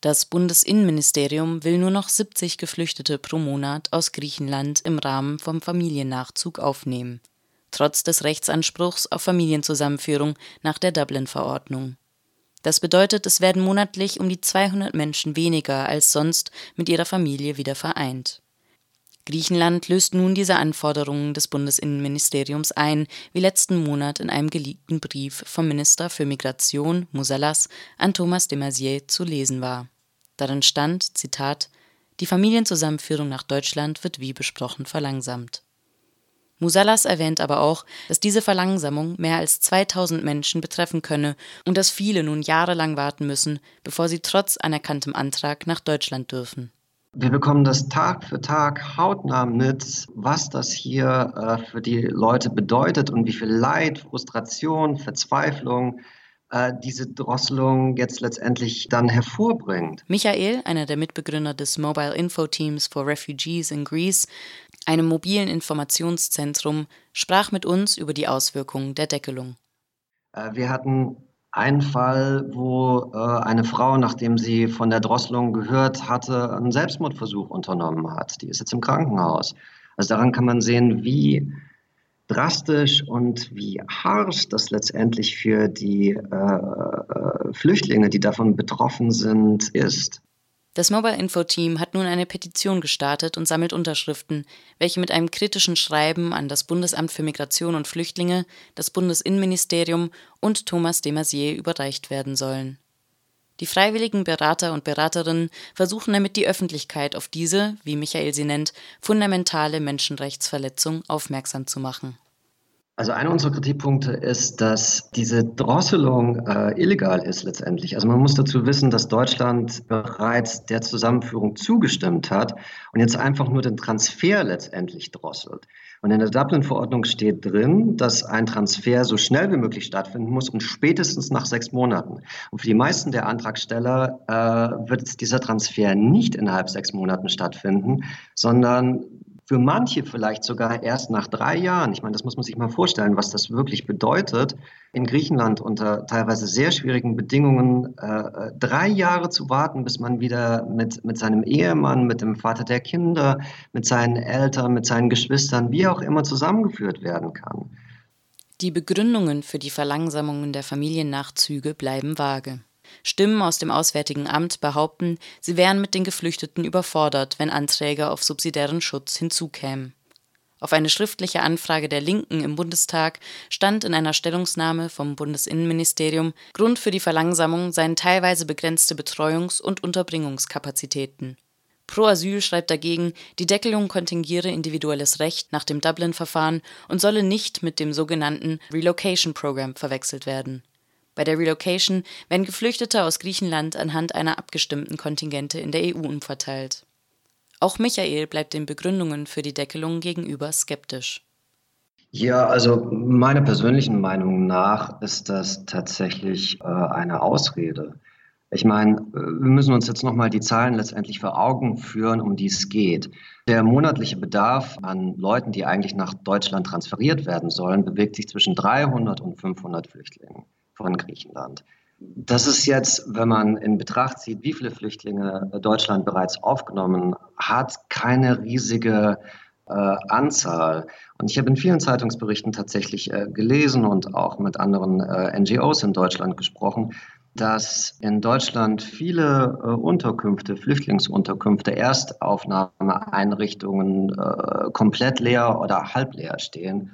Das Bundesinnenministerium will nur noch 70 Geflüchtete pro Monat aus Griechenland im Rahmen vom Familiennachzug aufnehmen, trotz des Rechtsanspruchs auf Familienzusammenführung nach der Dublin-Verordnung. Das bedeutet, es werden monatlich um die 200 Menschen weniger als sonst mit ihrer Familie wieder vereint. Griechenland löst nun diese Anforderungen des Bundesinnenministeriums ein, wie letzten Monat in einem geleakten Brief vom Minister für Migration Musalas an Thomas de Maizière zu lesen war. Darin stand, Zitat, die Familienzusammenführung nach Deutschland wird wie besprochen verlangsamt. Musalas erwähnt aber auch, dass diese Verlangsamung mehr als 2000 Menschen betreffen könne und dass viele nun jahrelang warten müssen, bevor sie trotz anerkanntem Antrag nach Deutschland dürfen. Wir bekommen das Tag für Tag hautnah mit, was das hier äh, für die Leute bedeutet und wie viel Leid, Frustration, Verzweiflung äh, diese Drosselung jetzt letztendlich dann hervorbringt. Michael, einer der Mitbegründer des Mobile Info Teams for Refugees in Greece, einem mobilen Informationszentrum, sprach mit uns über die Auswirkungen der Deckelung. Äh, wir hatten einen Fall, wo äh, eine Frau, nachdem sie von der Drosselung gehört hatte, einen Selbstmordversuch unternommen hat. Die ist jetzt im Krankenhaus. Also daran kann man sehen, wie drastisch und wie harsch das letztendlich für die äh, äh Flüchtlinge, die davon betroffen sind, ist. Das Mobile Info Team hat nun eine Petition gestartet und sammelt Unterschriften, welche mit einem kritischen Schreiben an das Bundesamt für Migration und Flüchtlinge, das Bundesinnenministerium und Thomas de Maizière überreicht werden sollen. Die freiwilligen Berater und Beraterinnen versuchen damit die Öffentlichkeit auf diese, wie Michael sie nennt, fundamentale Menschenrechtsverletzung aufmerksam zu machen. Also einer unserer Kritikpunkte ist, dass diese Drosselung äh, illegal ist letztendlich. Also man muss dazu wissen, dass Deutschland bereits der Zusammenführung zugestimmt hat und jetzt einfach nur den Transfer letztendlich drosselt. Und in der Dublin-Verordnung steht drin, dass ein Transfer so schnell wie möglich stattfinden muss und spätestens nach sechs Monaten. Und für die meisten der Antragsteller äh, wird dieser Transfer nicht innerhalb sechs Monaten stattfinden, sondern für manche vielleicht sogar erst nach drei Jahren. Ich meine, das muss man sich mal vorstellen, was das wirklich bedeutet, in Griechenland unter teilweise sehr schwierigen Bedingungen äh, drei Jahre zu warten, bis man wieder mit, mit seinem Ehemann, mit dem Vater der Kinder, mit seinen Eltern, mit seinen Geschwistern, wie auch immer zusammengeführt werden kann. Die Begründungen für die Verlangsamungen der Familiennachzüge bleiben vage. Stimmen aus dem Auswärtigen Amt behaupten, sie wären mit den Geflüchteten überfordert, wenn Anträge auf subsidiären Schutz hinzukämen. Auf eine schriftliche Anfrage der Linken im Bundestag stand in einer Stellungnahme vom Bundesinnenministerium, Grund für die Verlangsamung seien teilweise begrenzte Betreuungs- und Unterbringungskapazitäten. Pro Asyl schreibt dagegen, die Deckelung kontingiere individuelles Recht nach dem Dublin-Verfahren und solle nicht mit dem sogenannten Relocation Program verwechselt werden. Bei der Relocation werden Geflüchtete aus Griechenland anhand einer abgestimmten Kontingente in der EU umverteilt. Auch Michael bleibt den Begründungen für die Deckelung gegenüber skeptisch. Ja, also meiner persönlichen Meinung nach ist das tatsächlich äh, eine Ausrede. Ich meine, wir müssen uns jetzt nochmal die Zahlen letztendlich vor Augen führen, um die es geht. Der monatliche Bedarf an Leuten, die eigentlich nach Deutschland transferiert werden sollen, bewegt sich zwischen 300 und 500 Flüchtlingen von Griechenland. Das ist jetzt, wenn man in Betracht zieht, wie viele Flüchtlinge Deutschland bereits aufgenommen hat, keine riesige äh, Anzahl. Und ich habe in vielen Zeitungsberichten tatsächlich äh, gelesen und auch mit anderen äh, NGOs in Deutschland gesprochen, dass in Deutschland viele äh, Unterkünfte, Flüchtlingsunterkünfte, Erstaufnahmeeinrichtungen äh, komplett leer oder halb leer stehen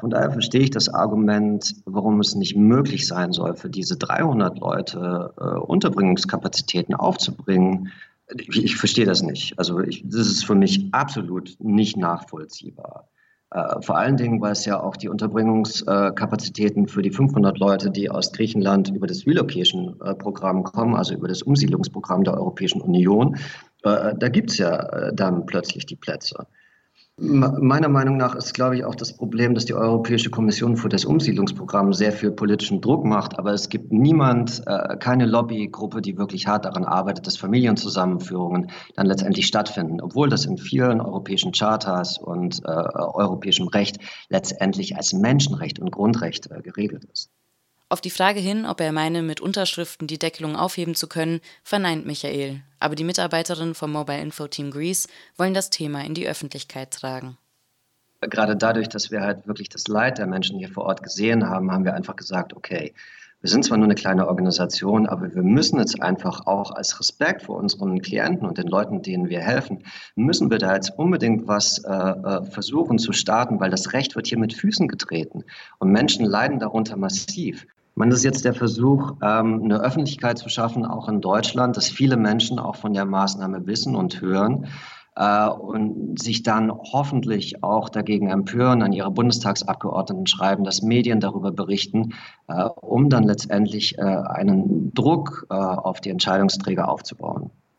von daher verstehe ich das Argument, warum es nicht möglich sein soll, für diese 300 Leute äh, Unterbringungskapazitäten aufzubringen. Ich, ich, verstehe das nicht. Also ich, das ist für mich absolut nicht nachvollziehbar. Äh, vor allen Dingen, weil es ja auch die Unterbringungskapazitäten für die 500 Leute, die aus Griechenland über das Relocation-Programm kommen, also über das Umsiedlungsprogramm der Europäischen Union, äh, da gibt es ja äh, dann plötzlich die Plätze. Meiner Meinung nach ist, glaube ich, auch das Problem, dass die Europäische Kommission für das Umsiedlungsprogramm sehr viel politischen Druck macht, aber es gibt niemand, äh, keine Lobbygruppe, die wirklich hart daran arbeitet, dass Familienzusammenführungen dann letztendlich stattfinden, obwohl das in vielen europäischen Charters und äh, europäischem Recht letztendlich als Menschenrecht und Grundrecht äh, geregelt ist. Auf die Frage hin, ob er meine, mit Unterschriften die Deckelung aufheben zu können, verneint Michael, aber die Mitarbeiterinnen vom Mobile Info Team Greece wollen das Thema in die Öffentlichkeit tragen. Gerade dadurch, dass wir halt wirklich das Leid der Menschen hier vor Ort gesehen haben, haben wir einfach gesagt, okay, wir sind zwar nur eine kleine Organisation, aber wir müssen jetzt einfach auch als Respekt vor unseren Klienten und den Leuten, denen wir helfen, müssen wir da jetzt unbedingt was äh, äh versuchen zu starten, weil das Recht wird hier mit Füßen getreten und Menschen leiden darunter massiv. Man ist jetzt der Versuch, ähm, eine Öffentlichkeit zu schaffen, auch in Deutschland, dass viele Menschen auch von der Maßnahme wissen und hören äh, und sich dann hoffentlich auch dagegen empören, an ihre Bundestagsabgeordneten schreiben, dass Medien darüber berichten, äh, um dann letztendlich äh, einen Druck auf die Entscheidungsträger aufzubauen.